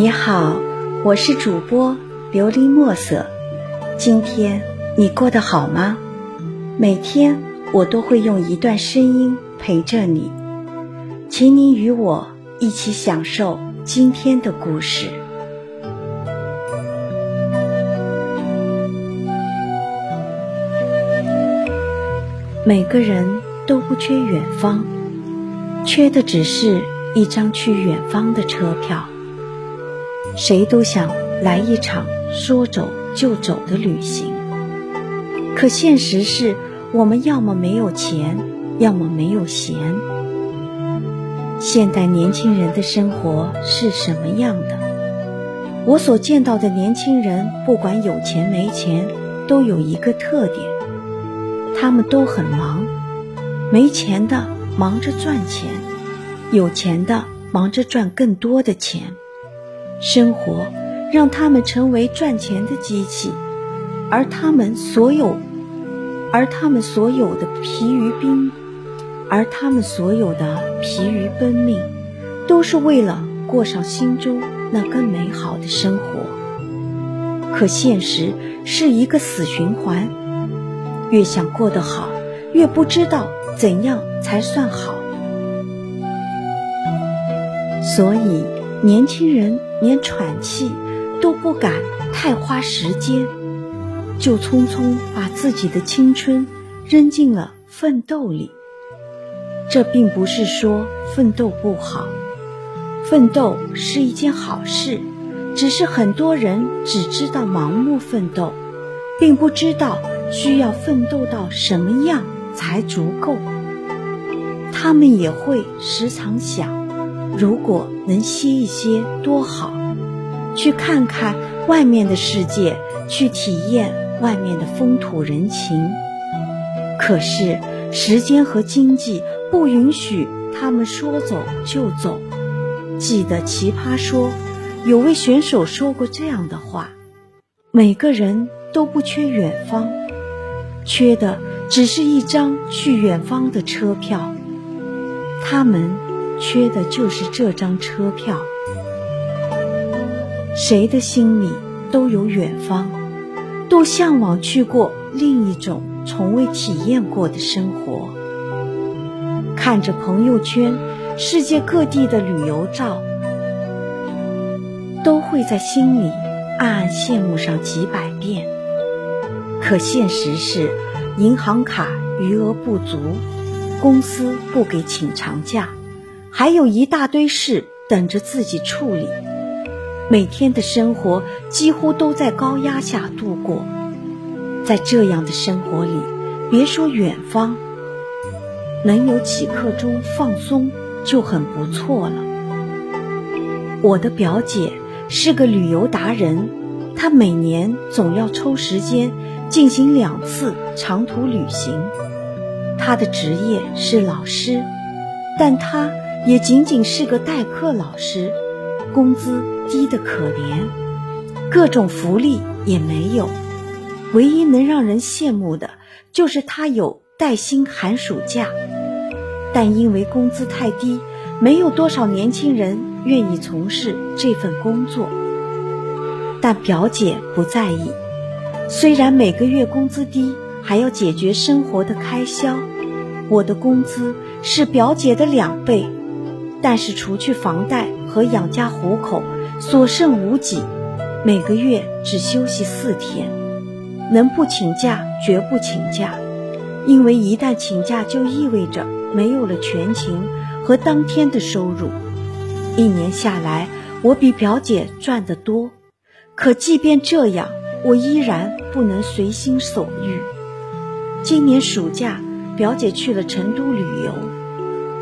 你好，我是主播琉璃墨色。今天你过得好吗？每天我都会用一段声音陪着你，请你与我一起享受今天的故事。每个人都不缺远方，缺的只是一张去远方的车票。谁都想来一场说走就走的旅行，可现实是我们要么没有钱，要么没有闲。现代年轻人的生活是什么样的？我所见到的年轻人，不管有钱没钱，都有一个特点：他们都很忙。没钱的忙着赚钱，有钱的忙着赚更多的钱。生活让他们成为赚钱的机器，而他们所有，而他们所有的疲于奔，而他们所有的疲于奔命，都是为了过上心中那更美好的生活。可现实是一个死循环，越想过得好，越不知道怎样才算好，所以。年轻人连喘气都不敢太花时间，就匆匆把自己的青春扔进了奋斗里。这并不是说奋斗不好，奋斗是一件好事，只是很多人只知道盲目奋斗，并不知道需要奋斗到什么样才足够。他们也会时常想。如果能歇一歇多好，去看看外面的世界，去体验外面的风土人情。可是时间和经济不允许他们说走就走。记得《奇葩说》有位选手说过这样的话：每个人都不缺远方，缺的只是一张去远方的车票。他们。缺的就是这张车票。谁的心里都有远方，都向往去过另一种从未体验过的生活。看着朋友圈世界各地的旅游照，都会在心里暗暗羡慕上几百遍。可现实是，银行卡余额不足，公司不给请长假。还有一大堆事等着自己处理，每天的生活几乎都在高压下度过。在这样的生活里，别说远方，能有几刻钟放松就很不错了。我的表姐是个旅游达人，她每年总要抽时间进行两次长途旅行。她的职业是老师，但她。也仅仅是个代课老师，工资低得可怜，各种福利也没有。唯一能让人羡慕的，就是他有带薪寒暑假。但因为工资太低，没有多少年轻人愿意从事这份工作。但表姐不在意，虽然每个月工资低，还要解决生活的开销。我的工资是表姐的两倍。但是除去房贷和养家糊口，所剩无几。每个月只休息四天，能不请假绝不请假，因为一旦请假就意味着没有了全勤和当天的收入。一年下来，我比表姐赚得多，可即便这样，我依然不能随心所欲。今年暑假，表姐去了成都旅游，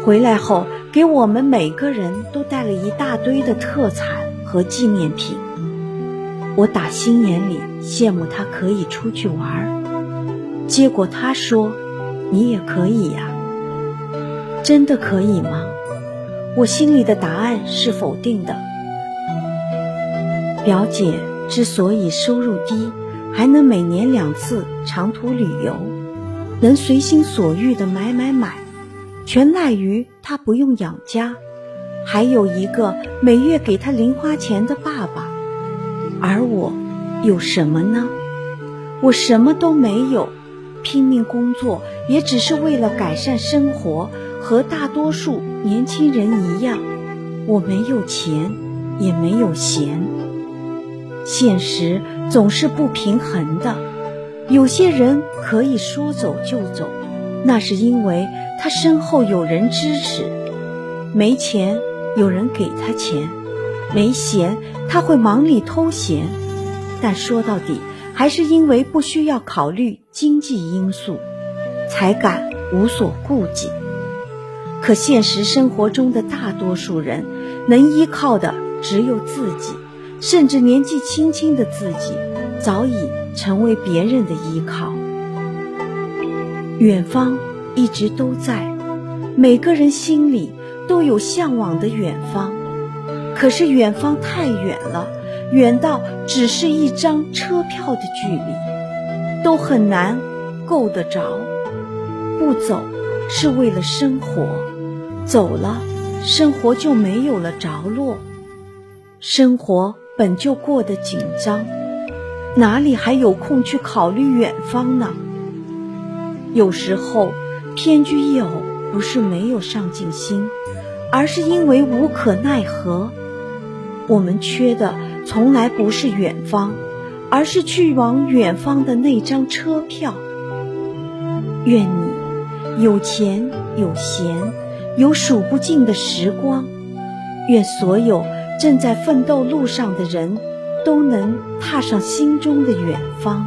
回来后。给我们每个人都带了一大堆的特产和纪念品。我打心眼里羡慕他可以出去玩儿，结果他说：“你也可以呀。”真的可以吗？我心里的答案是否定的。表姐之所以收入低，还能每年两次长途旅游，能随心所欲的买买买。全赖于他不用养家，还有一个每月给他零花钱的爸爸，而我有什么呢？我什么都没有，拼命工作也只是为了改善生活，和大多数年轻人一样，我没有钱，也没有闲。现实总是不平衡的，有些人可以说走就走，那是因为他身后有人支持；没钱，有人给他钱；没闲，他会忙里偷闲。但说到底，还是因为不需要考虑经济因素，才敢无所顾忌。可现实生活中的大多数人，能依靠的只有自己。甚至年纪轻轻的自己，早已成为别人的依靠。远方一直都在，每个人心里都有向往的远方。可是远方太远了，远到只是一张车票的距离，都很难够得着。不走是为了生活，走了，生活就没有了着落。生活。本就过得紧张，哪里还有空去考虑远方呢？有时候偏居一偶，不是没有上进心，而是因为无可奈何。我们缺的从来不是远方，而是去往远方的那张车票。愿你有钱有闲，有数不尽的时光。愿所有。正在奋斗路上的人，都能踏上心中的远方。